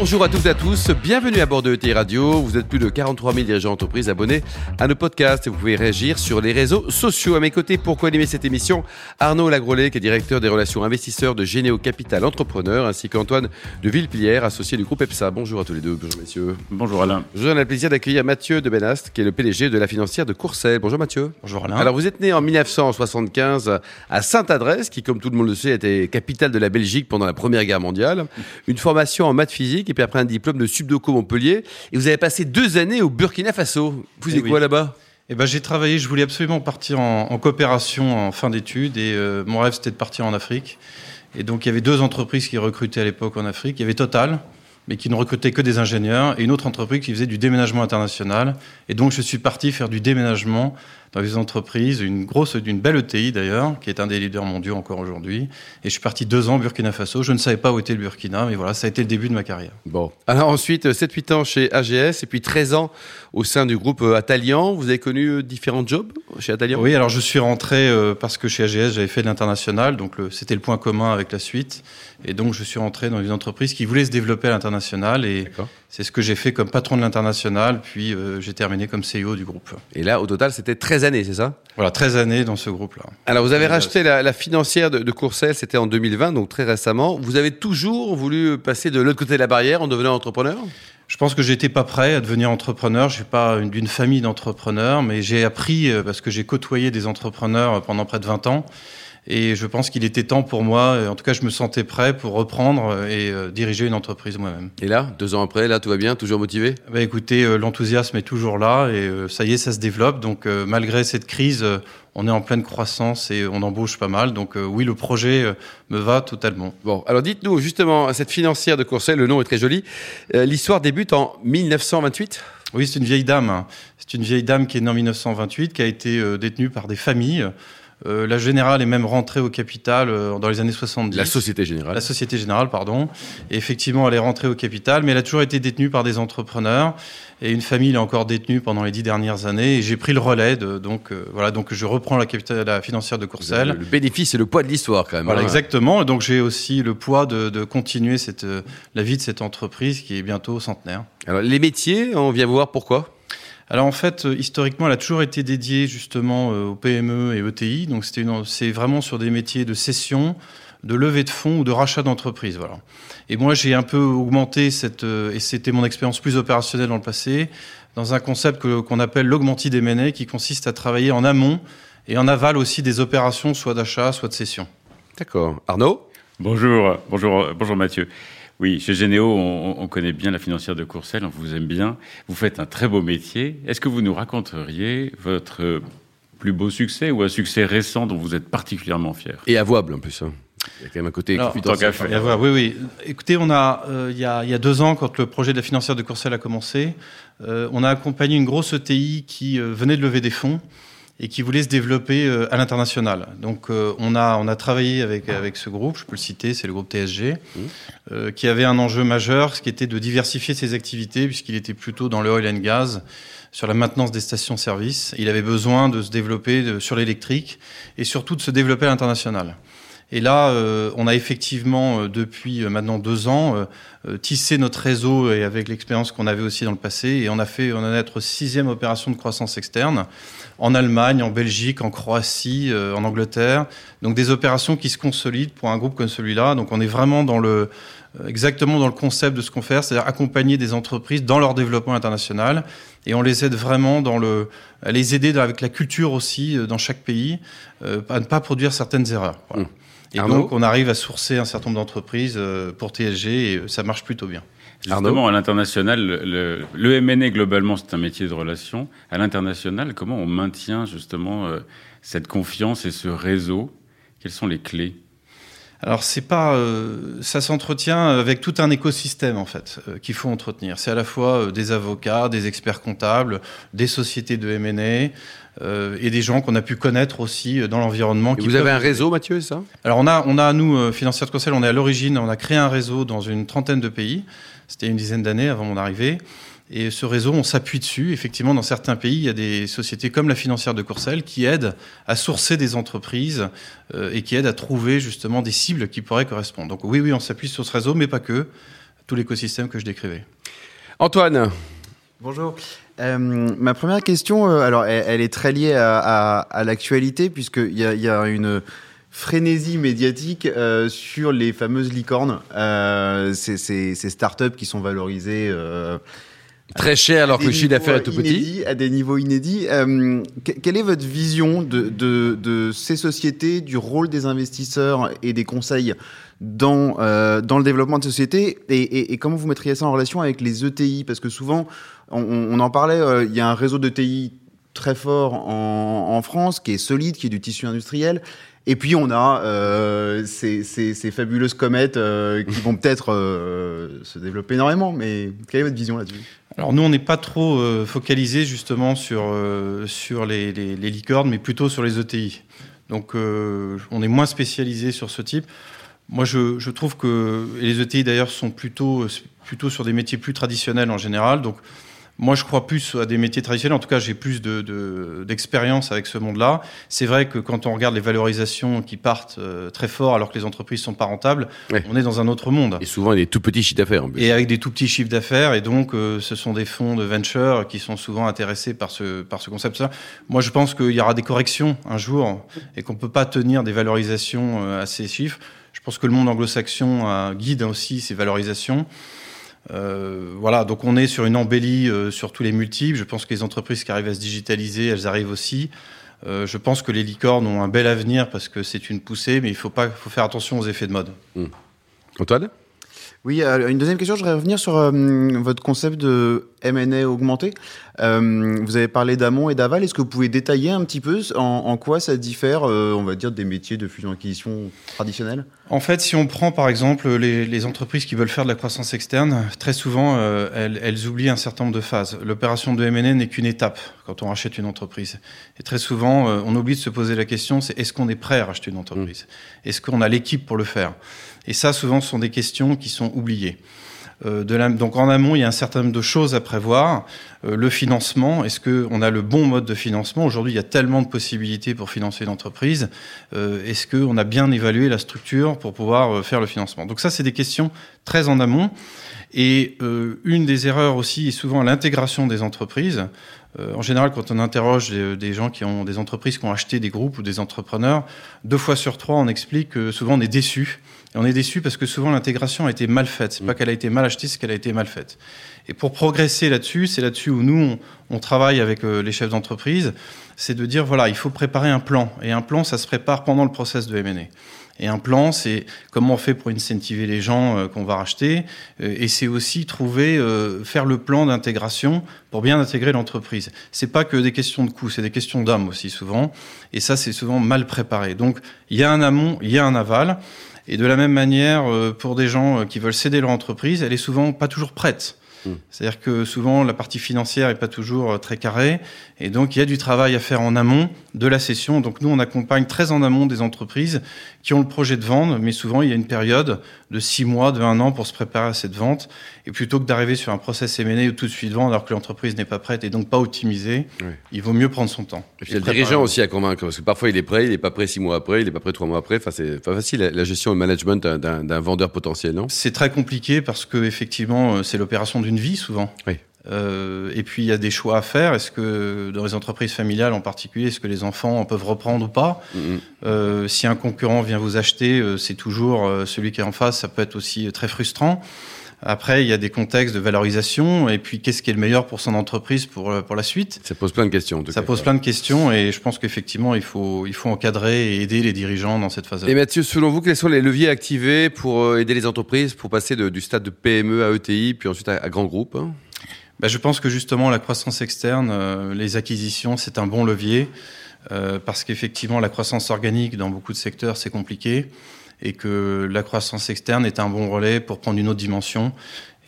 Bonjour à toutes et à tous, bienvenue à bord de ETI Radio. Vous êtes plus de 43 000 dirigeants d'entreprise abonnés à nos podcasts et vous pouvez réagir sur les réseaux sociaux. À mes côtés, pour co-animer cette émission, Arnaud Lagrolet, qui est directeur des relations investisseurs de Généo Capital Entrepreneur, ainsi qu'Antoine de Villepilière, associé du groupe EPSA. Bonjour à tous les deux, bonjour messieurs. Bonjour Alain. Je vous donne le plaisir d'accueillir Mathieu de Benast, qui est le PDG de la financière de Courcelles. Bonjour Mathieu. Bonjour Alain. Alors vous êtes né en 1975 à Sainte-Adresse, qui comme tout le monde le sait était capitale de la Belgique pendant la Première Guerre mondiale. Une formation en maths physique et puis après un diplôme de Subdoco Montpellier. Et vous avez passé deux années au Burkina Faso. Vous Eh êtes quoi oui. là-bas? Eh ben, j'ai travaillé, je voulais absolument partir en, en coopération en fin d'études et euh, mon rêve c'était de partir en Afrique. Et donc il y avait deux entreprises qui recrutaient à l'époque en Afrique. Il y avait Total, mais qui ne recrutait que des ingénieurs, et une autre entreprise qui faisait du déménagement international. Et donc je suis parti faire du déménagement dans les entreprises, une grosse, d'une belle ETI d'ailleurs, qui est un des leaders mondiaux encore aujourd'hui. Et je suis parti deux ans au Burkina Faso. Je ne savais pas où était le Burkina, mais voilà, ça a été le début de ma carrière. Bon. Alors ensuite, 7-8 ans chez AGS et puis 13 ans au sein du groupe euh, Atalian. Vous avez connu euh, différents jobs chez Atalian Oui, alors je suis rentré euh, parce que chez AGS, j'avais fait de l'international, donc c'était le point commun avec la suite. Et donc je suis rentré dans une entreprise qui voulait se développer à l'international et c'est ce que j'ai fait comme patron de l'international, puis euh, j'ai terminé comme CEO du groupe. Et là, au total, c'était 13 années, c'est ça? Voilà, 13 années dans ce groupe-là. Alors vous avez racheté la, la financière de, de Courcelles, c'était en 2020, donc très récemment. Vous avez toujours voulu passer de l'autre côté de la barrière en devenant entrepreneur? Je pense que j'étais pas prêt à devenir entrepreneur. Je suis pas une- d'une famille d'entrepreneurs, mais j'ai appris euh, parce que j'ai côtoyé des entrepreneurs pendant près de 20 ans. Et je pense qu'il était temps pour moi, en tout cas je me sentais prêt pour reprendre euh, et euh, diriger une entreprise moi-même. Et là, deux ans après, là, tout va bien, toujours motivé? Bah écoutez, euh, l'enthousiasme est toujours là et euh, ça y est, ça se développe. Donc malgré cette crise, on est en pleine croissance et on embauche pas mal. Donc euh, oui, le projet euh, me va totalement. Bon, alors dites-nous justement, cette financière de Courcelles, le nom est très joli. Euh, L'histoire débute en 1928 Oui, c'est une vieille dame. hein. C'est une vieille dame qui est née en 1928, qui a été détenue par des familles. Euh, la générale est même rentrée au capital euh, dans les années 70. La Société Générale. La Société Générale, pardon. Et effectivement, elle est rentrée au capital, mais elle a toujours été détenue par des entrepreneurs. Et une famille est encore détenue pendant les dix dernières années. Et j'ai pris le relais. De, donc euh, voilà, donc je reprends la, capitale, la financière de Le, Courcelles. le bénéfice et le poids de l'histoire quand même. Voilà, hein. exactement. Et donc j'ai aussi le poids de, de continuer cette, la vie de cette entreprise qui est bientôt centenaire. Alors les métiers, on vient voir pourquoi? Alors en fait, euh, historiquement, elle a toujours été dédiée justement euh, aux PME et ETI. Donc c'était une- c'est vraiment sur des métiers de cession, de levée de fonds ou de rachat d'entreprise. Voilà. Et moi, j'ai un peu augmenté cette euh, et c'était mon expérience plus opérationnelle dans le passé dans un concept que- qu'on appelle l'augmented M&A, qui consiste à travailler en amont et en aval aussi des opérations, soit d'achat, soit de cession. D'accord. Arnaud? Bonjour, bonjour, bonjour Mathieu. Oui, chez Généo, on, on connaît bien la financière de Courcelles, on vous aime bien. Vous faites un très beau métier. Est-ce que vous nous raconteriez votre plus beau succès ou un succès récent dont vous êtes particulièrement fier? Et avouable en plus. hein. Il y a quand même un côté Alors, confidentiel. tant qu'à faire. Et voilà, oui, oui. Écoutez, on a, euh, il y a, il y a deux ans, quand le projet de la financière de Courcelles a commencé, euh, on a accompagné une grosse ETI qui euh, venait de lever des fonds et qui voulait se développer euh, à l'international. Donc, euh, on a, on a travaillé avec avec ce groupe, je peux le citer, c'est le groupe TSG, euh, qui avait un enjeu majeur, ce qui était de diversifier ses activités, puisqu'il était plutôt dans le oil and gas, sur la maintenance des stations-service. Il avait besoin de se développer sur l'électrique et surtout de se développer à l'international. Et là, euh, on a effectivement, euh, depuis euh, maintenant deux ans, tissé notre réseau et avec l'expérience qu'on avait aussi dans le passé, et on a fait, on a notre sixième opération de croissance externe en Allemagne, en Belgique, en Croatie, en Angleterre. Donc des opérations qui se consolident pour un groupe comme celui-là. Donc on est vraiment dans le exactement dans le concept de ce qu'on fait, c'est-à-dire accompagner des entreprises dans leur développement international, et on les aide vraiment dans le, à les aider avec la culture aussi dans chaque pays, à ne pas produire certaines erreurs. Voilà. Mmh. Et Arnaud donc, on arrive à sourcer un certain nombre d'entreprises euh, pour TSG et euh, ça marche plutôt bien. Justement, à l'international, le, le, M&A, globalement, c'est un métier de relation. À l'international, comment on maintient justement euh, cette confiance et ce réseau? Quelles sont les clés? Alors c'est pas, euh, ça s'entretient avec tout un écosystème en fait euh, qu'il faut entretenir. C'est à la fois euh, des avocats, des experts comptables, des sociétés de M&A et des gens qu'on a pu connaître aussi dans l'environnement. Vous avez un réseau, Mathieu, ça? Alors on a, on a nous, Financière de Conseil, on est à l'origine, on a créé un réseau dans une trentaine de pays. C'était une dizaine d'années avant mon arrivée. Et ce réseau, on s'appuie dessus. Effectivement, dans certains pays, il y a des sociétés comme la financière de Courcelles qui aident à sourcer des entreprises euh, et qui aident à trouver justement des cibles qui pourraient correspondre. Donc oui, oui, on s'appuie sur ce réseau, mais pas que. Tout l'écosystème que je décrivais. Antoine. Bonjour. Euh, ma première question, euh, alors, elle, est très liée à, l'actualité puisqu'il y a, y a une frénésie médiatique sur les fameuses licornes, ces, startups qui sont valorisées Très cher alors que le chiffre d'affaires est tout petit. À des niveaux inédits. Euh, quelle est votre vision de, de, de, ces sociétés, du rôle des investisseurs et des conseils dans, euh, dans le développement de sociétés et, et, et, comment vous mettriez ça en relation avec les ETI Parce que souvent, on, on en parlait, euh, il y a un réseau d'ETI très fort en, en, France, qui est solide, qui est du tissu industriel. Et puis on a euh, ces, fabuleuses comètes euh, qui vont peut-être euh, se développer énormément. Mais quelle est votre vision là-dessus? Alors nous, on n'est pas trop focalisé justement sur, sur les, les, licornes, mais plutôt sur les ETI. Donc on est moins spécialisé sur ce type. Moi, je, trouve que les ETI d'ailleurs sont plutôt, plutôt sur des métiers plus traditionnels en général. Donc moi, je crois plus à des métiers traditionnels. En tout cas, j'ai plus d'expérience de, de, avec ce monde-là. C'est vrai que quand on regarde les valorisations qui partent euh, très fort alors que les entreprises sont pas rentables, ouais. on est dans un autre monde. Et souvent, il y a des tout petits chiffres d'affaires. Et avec des tout petits chiffres d'affaires. Et donc, euh, ce sont des fonds de venture qui sont souvent intéressés par ce, par ce concept-là. Moi, je pense qu'il y aura des corrections un jour et qu'on peut pas tenir des valorisations euh, à ces chiffres. Je pense que le monde anglo-saxon euh, guide aussi ces valorisations. Euh, voilà, donc on est sur une embellie euh, sur tous les multiples. Je pense que les entreprises qui arrivent à se digitaliser, elles arrivent aussi. Euh, je pense que les licornes ont un bel avenir parce que c'est une poussée, mais il faut, pas, faut faire attention aux effets de mode. Mmh. Antoine? Oui, euh, une deuxième question, je voudrais revenir sur euh, votre concept de M&A augmenté. Euh, vous avez parlé d'amont et d'aval. Est-ce que vous pouvez détailler un petit peu en, en quoi ça diffère, euh, on va dire, des métiers de fusion-acquisition traditionnels? En fait, si on prend par exemple les, les, entreprises qui veulent faire de la croissance externe, très souvent, euh, elles, elles, oublient un certain nombre de phases. L'opération de M&A n'est qu'une étape quand on rachète une entreprise. Et très souvent, on oublie de se poser la question, c'est est-ce qu'on est prêt à racheter une entreprise? Est-ce qu'on a l'équipe pour le faire? Et ça, souvent, ce sont des questions qui sont oubliées. Euh, donc en amont, il y a un certain nombre de choses à prévoir. Euh, le financement, est-ce qu'on a le bon mode de financement? Aujourd'hui, il y a tellement de possibilités pour financer l'entreprise. Euh, est-ce qu'on a bien évalué la structure pour pouvoir faire le financement? Donc ça, c'est des questions très en amont. Et une des erreurs aussi est souvent l'intégration des entreprises. En général, quand on interroge des, des, gens qui ont des entreprises qui ont acheté des groupes ou des entrepreneurs, deux fois sur trois, on explique que souvent on est déçu et on est déçu parce que souvent l'intégration a été mal faite. C'est pas qu'elle a été mal achetée, c'est qu'elle a été mal faite. Et pour progresser là-dessus, c'est là-dessus où nous, on, on travaille avec euh, les chefs d'entreprise, c'est de dire, voilà, il faut préparer un plan. Et un plan, ça se prépare pendant le process de M&A. Et un plan, c'est comment on fait pour incentiver les gens euh, qu'on va racheter. Euh, et c'est aussi trouver, euh, faire le plan d'intégration pour bien intégrer l'entreprise. C'est pas que des questions de coûts, c'est des questions d'âme aussi souvent. Et ça, c'est souvent mal préparé. Donc, il y a un amont, il y a un aval. Et de la même manière, euh, pour des gens euh, qui veulent céder leur entreprise, elle est souvent pas toujours prête. Mmh. C'est-à-dire que souvent la partie financière est pas toujours euh, très carrée, et donc il y a du travail à faire en amont de la cession. Donc nous on accompagne très en amont des entreprises qui ont le projet de vendre, mais souvent il y a une période de six mois, de un an pour se préparer à cette vente. Et plutôt que d'arriver sur un process M&A ou tout de suite vendre alors que l'entreprise n'est pas prête et donc pas optimisée, oui. il vaut mieux prendre son temps. Et puis il y a le dirigeant aussi à convaincre, parce que parfois il est prêt, il n'est pas prêt six mois après, il n'est pas prêt trois mois après. Enfin, c'est pas facile la gestion et le management d'un vendeur potentiel, non? C'est très compliqué parce que effectivement c'est l'opération d'une vie souvent. Oui. Euh, et puis il y a des choix à faire. Est-ce que dans les entreprises familiales en particulier, est-ce que les enfants peuvent reprendre ou pas mm -hmm. euh, Si un concurrent vient vous acheter, euh, c'est toujours celui qui est en face. Ça peut être aussi très frustrant. Après, il y a des contextes de valorisation. Et puis, qu'est-ce qui est le meilleur pour son entreprise pour, pour la suite? Ça pose plein de questions. Ça pose plein de questions. Et je pense qu'effectivement, il faut, il faut encadrer et aider les dirigeants dans cette phase-là. Et Mathieu, selon vous, quels sont les leviers activés pour aider les entreprises pour passer de, du stade de PME à ETI, puis ensuite à, à grand groupe hein? Bah, je pense que justement la croissance externe, euh, les acquisitions, c'est un bon levier euh, parce qu'effectivement la croissance organique dans beaucoup de secteurs c'est compliqué et que la croissance externe est un bon relais pour prendre une autre dimension.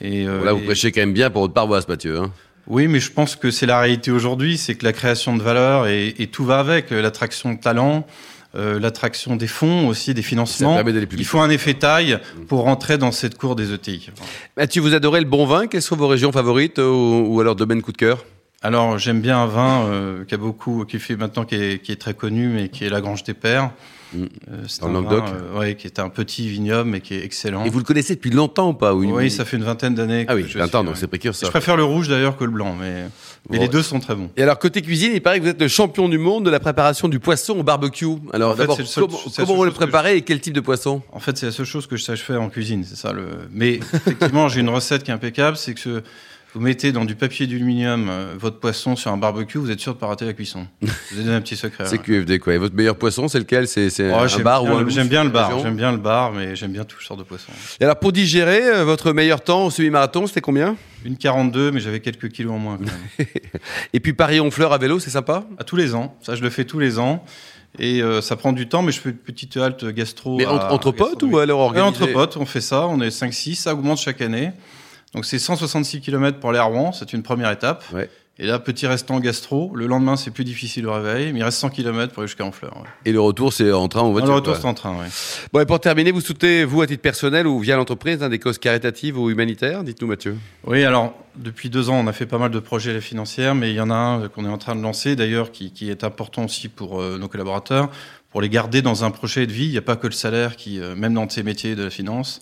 Et, euh, Là, vous prêchez quand même bien pour votre paroisse, Mathieu. Hein oui, mais je pense que c'est la réalité aujourd'hui, c'est que la création de valeur et, et tout va avec, l'attraction de talent, euh, l'attraction des fonds aussi, des financements. Il faut un effet taille pour rentrer dans cette cour des ETI. Mathieu, vous adorez le bon vin. Quelles sont vos régions favorites ou, ou alors domaine coup de cœur? Alors j'aime bien un vin euh, qui a beaucoup, qui fait maintenant qui est, qui est, très connu, mais qui est la Grange des Pères. Mm. Euh, c'est un Languedoc euh, ouais, qui est un petit vignoble mais qui est excellent. Et vous le connaissez depuis longtemps ou pas Oui, ça fait une vingtaine d'années. Ah oui, 20 ans, donc c'est précurseur. Je préfère le rouge d'ailleurs que le blanc, mais, mais les deux sont très bons. Et alors côté cuisine, il paraît que vous êtes le champion du monde de la préparation du poisson au barbecue. Alors d'abord, comment, vous le préparez et quel type de poisson? En fait, c'est la seule chose que je sache faire en cuisine, c'est ça le. Mais effectivement, j'ai une recette qui est impeccable, c'est que vous mettez dans du papier d'aluminium euh, votre poisson sur un barbecue, vous êtes sûr de pas rater la cuisson. Je vous donné un petit secret. c'est QFD quoi. Et votre meilleur poisson, c'est lequel? C'est oh, un bar ou un J'aime bien le bar. J'aime bien le bar, mais j'aime bien toutes sortes de poissons. Et alors pour digérer, euh, votre meilleur temps au semi-marathon, c'était combien? Une 42, mais j'avais quelques kilos en moins. Quand même. Et puis Paris-Honfleur à vélo, c'est sympa? À tous les ans. Ça, je le fais tous les ans. Et euh, ça prend du temps, mais je fais une petite halte gastro. Mais entre, potes ou alors organisé Entre potes, on fait ça. On est 5-6, ça augmente chaque année. Donc c'est 166 km pour les Rouen, c'est une première étape. Et là, petit restant gastro. Le lendemain, c'est plus difficile au réveil, mais il reste 100 km pour aller jusqu'à Honfleur. Et le retour, c'est en train ou en voiture Le retour, c'est en train, oui. Bon, et pour terminer, vous soutenez, vous, à titre personnel ou via l'entreprise, des causes caritatives ou humanitaires Dites-nous, Mathieu. Oui, alors, depuis deux ans, on a fait pas mal de projets financiers, mais il y en a un qu'on est en train de lancer, d'ailleurs, qui, est important aussi pour euh, nos collaborateurs, pour les garder dans un projet de vie. Il n'y a pas que le salaire qui, euh, même dans ces métiers de la finance.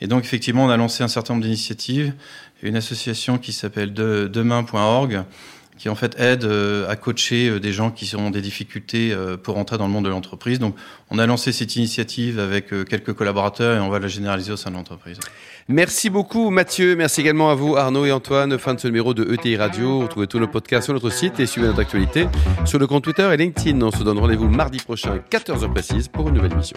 Et donc, effectivement, on a lancé un certain nombre d'initiatives une association qui s'appelle demain.org qui en fait aide euh, à coacher euh, des gens qui ont des difficultés euh, pour entrer dans le monde de l'entreprise. Donc on a lancé cette initiative avec quelques collaborateurs et on va la généraliser au sein de l'entreprise. Merci beaucoup Mathieu, merci également à vous Arnaud et Antoine. Fin de ce numéro de ETI Radio. Retrouvez tous nos podcasts sur notre site et suivez notre actualité sur le compte Twitter et LinkedIn. On se donne rendez-vous mardi prochain, 14h précise, pour une nouvelle émission.